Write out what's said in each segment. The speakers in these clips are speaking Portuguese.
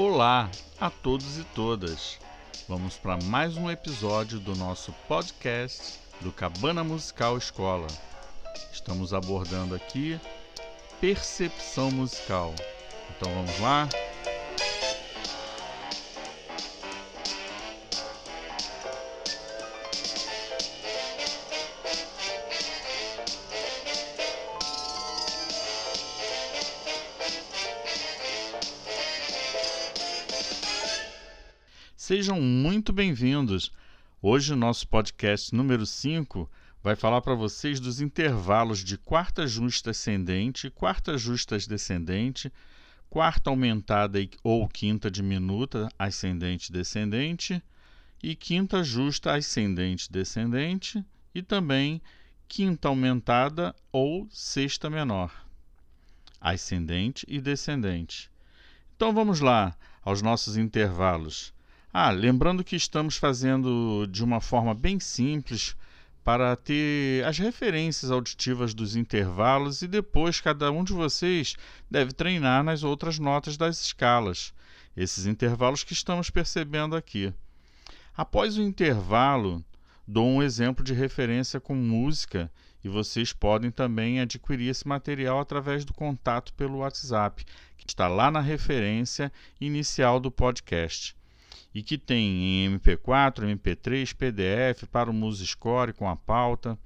Olá a todos e todas. Vamos para mais um episódio do nosso podcast do Cabana Musical Escola. Estamos abordando aqui percepção musical. Então vamos lá? Sejam muito bem-vindos. Hoje o nosso podcast número 5 vai falar para vocês dos intervalos de quarta justa ascendente, quarta justa descendente, quarta aumentada ou quinta diminuta ascendente descendente e quinta justa ascendente descendente e também quinta aumentada ou sexta menor ascendente e descendente. Então vamos lá aos nossos intervalos. Ah, lembrando que estamos fazendo de uma forma bem simples para ter as referências auditivas dos intervalos e depois cada um de vocês deve treinar nas outras notas das escalas, esses intervalos que estamos percebendo aqui. Após o intervalo, dou um exemplo de referência com música e vocês podem também adquirir esse material através do contato pelo WhatsApp, que está lá na referência inicial do podcast e que tem em MP4, MP3, PDF para o MuseScore com a pauta.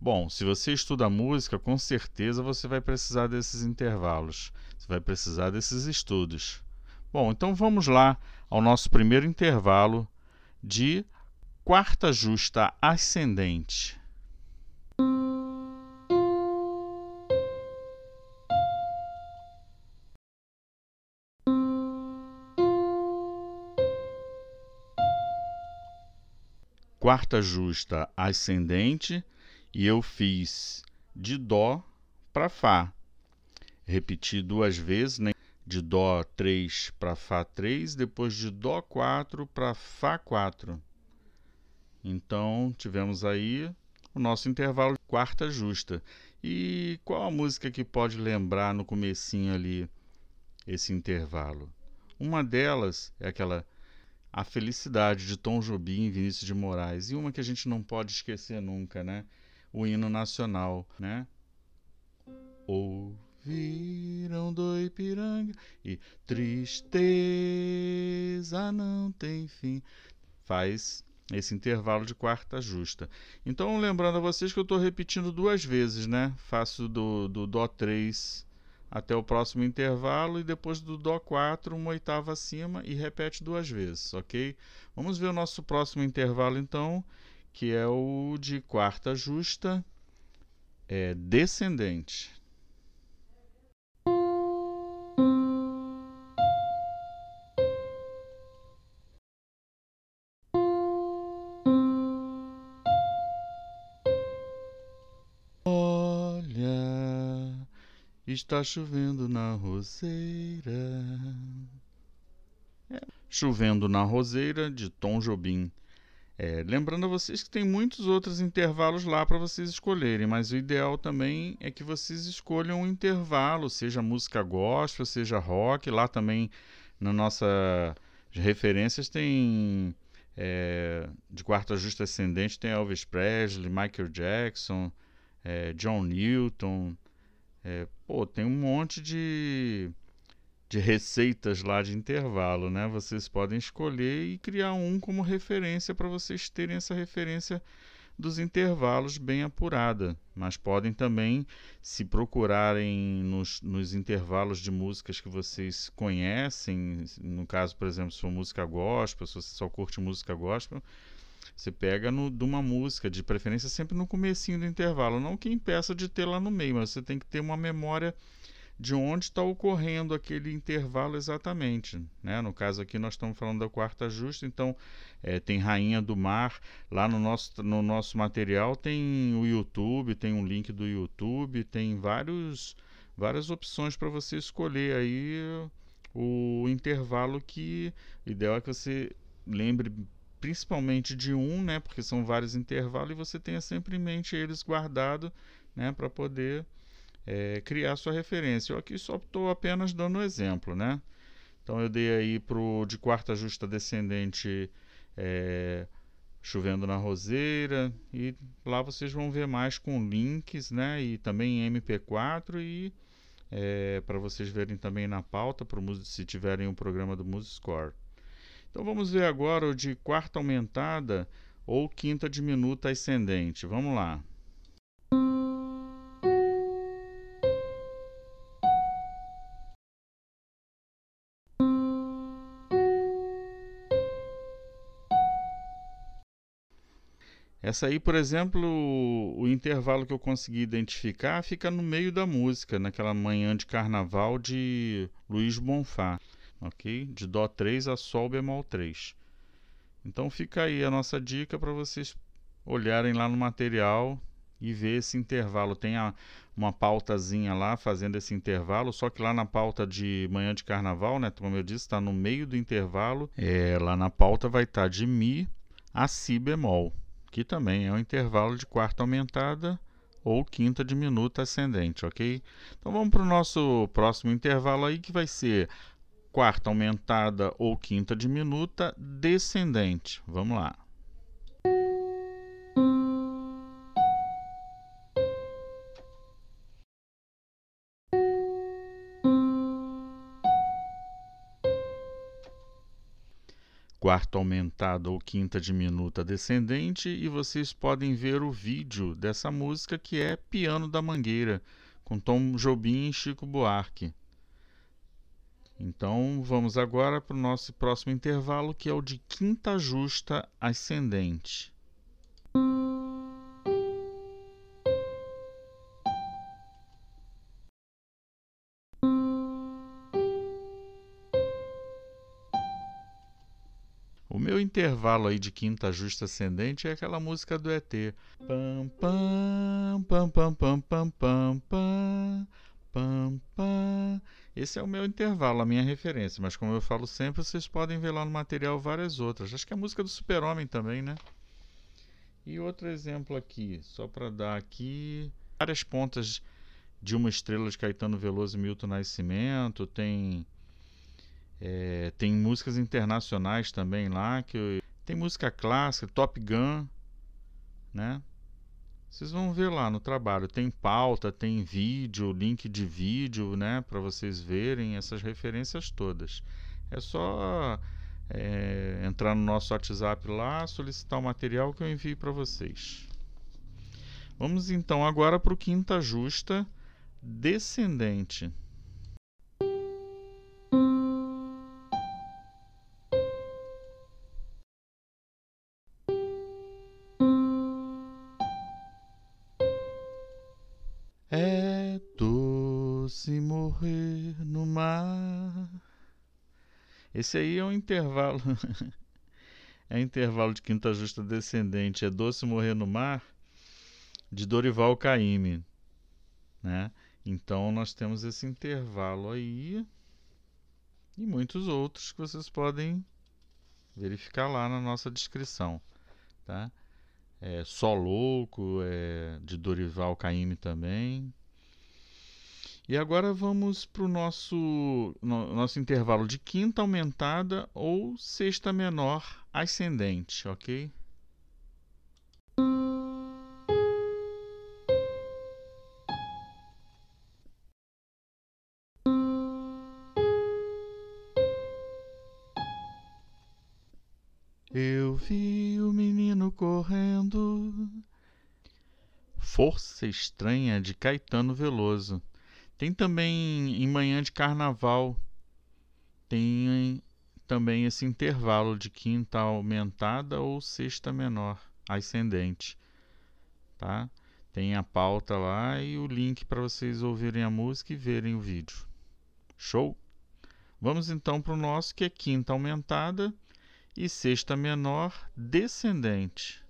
Bom, se você estuda música, com certeza você vai precisar desses intervalos, você vai precisar desses estudos. Bom, então vamos lá ao nosso primeiro intervalo de quarta justa ascendente. Quarta justa ascendente e eu fiz de Dó para Fá. Repeti duas vezes, né? de Dó 3 para Fá 3, depois de Dó 4 para Fá 4. Então, tivemos aí o nosso intervalo de quarta justa. E qual a música que pode lembrar no comecinho ali esse intervalo? Uma delas é aquela a Felicidade, de Tom Jobim e Vinícius de Moraes. E uma que a gente não pode esquecer nunca, né? O hino nacional, né? Ouviram do Ipiranga e tristeza não tem fim. Faz esse intervalo de quarta justa. Então, lembrando a vocês que eu estou repetindo duas vezes, né? Faço do, do Dó 3 até o próximo intervalo e depois do Dó 4, uma oitava acima e repete duas vezes, ok? Vamos ver o nosso próximo intervalo então, que é o de quarta justa é, descendente. Está chovendo na roseira. É. Chovendo na roseira, de Tom Jobim. É, lembrando a vocês que tem muitos outros intervalos lá para vocês escolherem, mas o ideal também é que vocês escolham um intervalo, seja música gospel, seja rock. Lá também na nossa referências tem é, de quarta justa ascendente tem Elvis Presley, Michael Jackson, é, John Newton, é, pô, tem um monte de, de receitas lá de intervalo, né? Vocês podem escolher e criar um como referência para vocês terem essa referência dos intervalos bem apurada, mas podem também, se procurarem nos, nos intervalos de músicas que vocês conhecem, no caso, por exemplo, se for música gospel, se você só curte música gospel, você pega no, de uma música, de preferência sempre no comecinho do intervalo, não que impeça de ter lá no meio, mas você tem que ter uma memória de onde está ocorrendo aquele intervalo exatamente. Né? No caso aqui nós estamos falando da quarta justa, então é, tem Rainha do Mar. Lá no nosso, no nosso material tem o YouTube, tem um link do YouTube, tem vários, várias opções para você escolher aí o intervalo que o ideal é que você lembre principalmente de um, né, porque são vários intervalos, e você tenha sempre em mente eles guardado né, para poder é, criar sua referência. Eu aqui só estou apenas dando exemplo. Né? Então eu dei aí pro de quarta justa descendente é, chovendo na roseira e lá vocês vão ver mais com links, né? E também em MP4 e é, para vocês verem também na pauta pro, se tiverem o um programa do MuseScore. Então vamos ver agora o de quarta aumentada ou quinta diminuta ascendente. Vamos lá. Essa aí, por exemplo, o, intervalo que eu consegui identificar fica no meio da música, naquela manhã de carnaval de Luiz Bonfá, ok? De Dó 3 a Sol bemol 3. Então fica aí a nossa dica para vocês olharem lá no material e ver esse intervalo. Tem a, uma pautazinha lá fazendo esse intervalo, só que lá na pauta de manhã de carnaval, né, como eu disse, está no meio do intervalo. É, lá na pauta vai estar tá de Mi a Si bemol que também é um intervalo de quarta aumentada ou quinta diminuta ascendente, ok? Então vamos para o nosso próximo intervalo aí que vai ser quarta aumentada ou quinta diminuta descendente. Vamos lá. quarta aumentada ou quinta diminuta descendente e vocês podem ver o vídeo dessa música que é Piano da Mangueira, com Tom Jobim e Chico Buarque. Então vamos agora para o nosso próximo intervalo, que é o de quinta justa ascendente. meu intervalo aí de quinta justa ascendente é aquela música do ET. Pam pam pam pam pam pam pam pam pam. Esse é o meu intervalo, a minha referência, mas como eu falo sempre, vocês podem ver lá no material várias outras. Acho que é a música do Super-Homem também, né? E outro exemplo aqui, só para dar aqui várias pontas de uma estrela de Caetano Veloso e Milton Nascimento, tem é, tem músicas internacionais também lá, que tem música clássica, Top Gun, né? Vocês vão ver lá no trabalho, tem pauta, tem vídeo, link de vídeo, né, para vocês verem essas referências todas. É só é, entrar no nosso WhatsApp lá, solicitar o material que eu envio para vocês. Vamos então agora para o quinta justa descendente. Esse aí é um intervalo. é intervalo de quinta justa descendente. É Doce Morrer no Mar, de Dorival Caymmi. Né? Então nós temos esse intervalo aí e muitos outros que vocês podem verificar lá na nossa descrição. Tá? É, Só Louco, é, de Dorival Caymmi também. E agora vamos para o nosso, no, nosso intervalo de quinta aumentada ou sexta menor ascendente, ok? Eu vi o menino correndo. Força Estranha de Caetano Veloso. Tem também em manhã de carnaval, tem também esse intervalo de quinta aumentada ou sexta menor, ascendente, tá? Tem a pauta lá e o link para vocês ouvirem a música e verem o vídeo. Show? Vamos então para o nosso que é quinta aumentada e sexta menor descendente.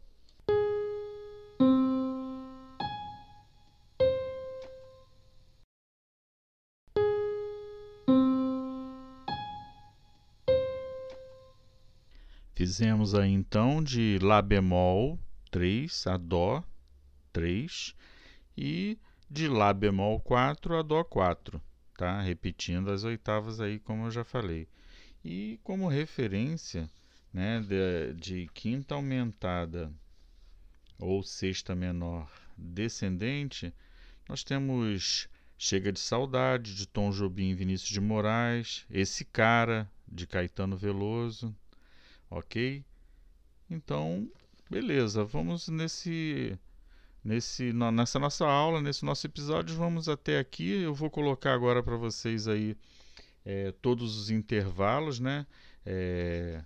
Fizemos aí então de Lá bemol 3 a Dó 3 e de Lá bemol 4 a Dó 4, tá? Repetindo as oitavas aí, como eu já falei. E como referência né, de, de quinta aumentada ou sexta menor descendente, nós temos Chega de Saudade, de Tom Jobim e Vinícius de Moraes, Esse Cara, de Caetano Veloso, ok? Então, beleza, vamos nesse, nesse, nessa nossa aula, nesse nosso episódio, vamos até aqui. Eu vou colocar agora para vocês aí é, todos os intervalos, né? É,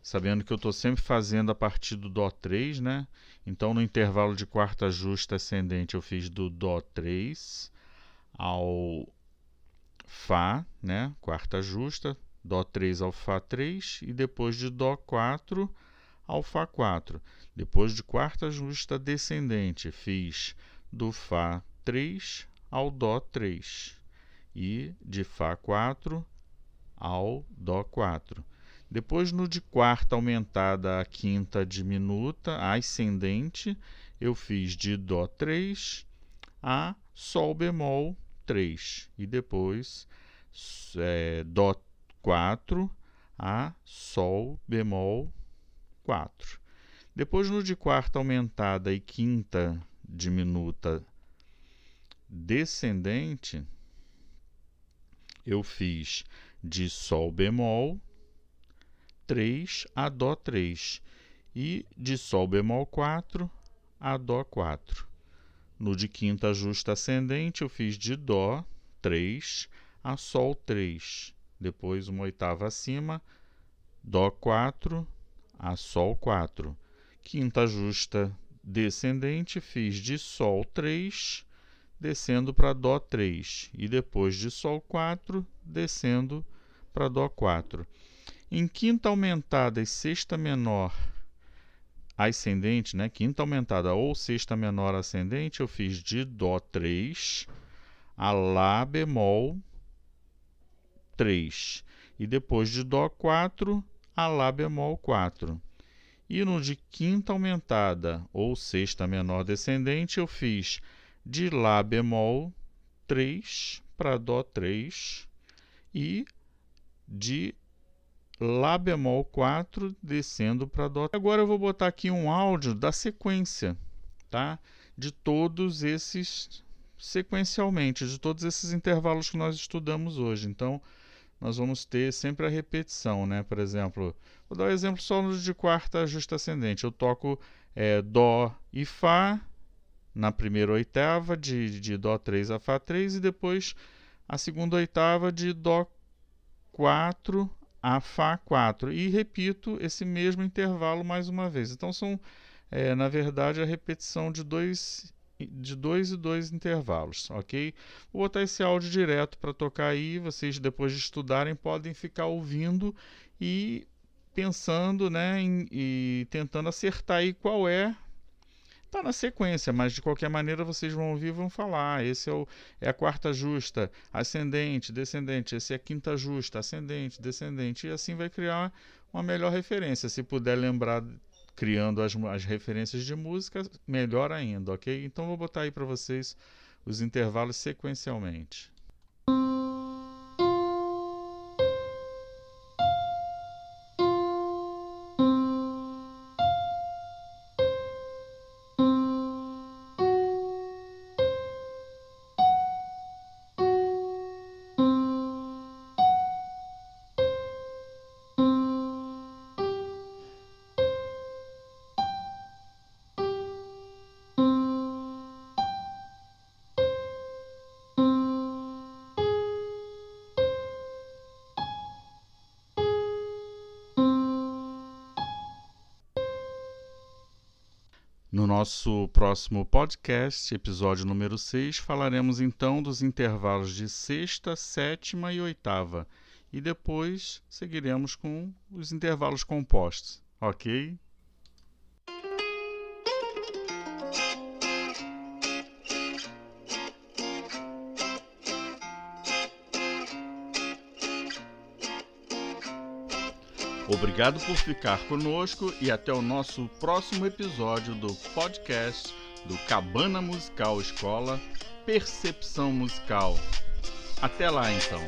sabendo que eu estou sempre fazendo a partir do Dó 3, né? Então, no intervalo de quarta justa ascendente, eu fiz do Dó 3 ao Fá, né? Quarta justa, Dó 3 ao Fá 3 e depois de Dó 4 ao Fá 4. Depois de quarta justa descendente, fiz do Fá 3 ao Dó 3 e de Fá 4 ao Dó 4. Depois, no de quarta aumentada a quinta diminuta, ascendente, eu fiz de Dó 3 a Sol bemol 3. E depois é, Dó 4 a Sol bemol 4. Depois, no de quarta aumentada e quinta diminuta descendente, eu fiz de Sol bemol 3 a Dó 3 e de Sol bemol 4 a Dó 4. No de quinta justa ascendente, eu fiz de Dó 3 a Sol 3. Depois, uma oitava acima, Dó 4 a Sol 4. Quinta justa descendente, fiz de Sol 3, descendo para Dó 3. E depois de Sol 4, descendo para Dó 4. Em quinta aumentada e sexta menor ascendente, né? Quinta aumentada ou sexta menor ascendente, eu fiz de Dó 3 a Lá bemol 3. E depois de Dó 4 a Lá bemol 4. E no de quinta aumentada ou sexta menor descendente, eu fiz de Lá bemol 3 para Dó 3 e de Lá bemol 4 descendo para Dó. Agora eu vou botar aqui um áudio da sequência, tá? De todos esses sequencialmente, de todos esses intervalos que nós estudamos hoje. Então, nós vamos ter sempre a repetição, né? Por exemplo, vou dar um exemplo só de quarta justa ascendente. Eu toco é, Dó e Fá na primeira oitava, de, de Dó 3 a Fá 3, e depois a segunda oitava de Dó 4 a Fá 4 e repito esse mesmo intervalo mais uma vez. Então são, é, na verdade, a repetição de dois de dois e dois intervalos, ok? Vou botar esse áudio direto para tocar aí. Vocês depois de estudarem podem ficar ouvindo e pensando, né, em, e tentando acertar aí qual é Está na sequência, mas de qualquer maneira vocês vão ouvir e vão falar. Esse é, o, é a quarta justa, ascendente, descendente. Esse é a quinta justa, ascendente, descendente. E assim vai criar uma melhor referência. Se puder lembrar criando as, as referências de música, melhor ainda, ok? Então vou botar aí para vocês os intervalos sequencialmente. No nosso próximo podcast, episódio número 6, falaremos então dos intervalos de sexta, sétima e oitava. E depois seguiremos com os intervalos compostos, ok? Obrigado por ficar conosco e até o nosso próximo episódio do podcast do Cabana Musical Escola Percepção Musical. Até lá então.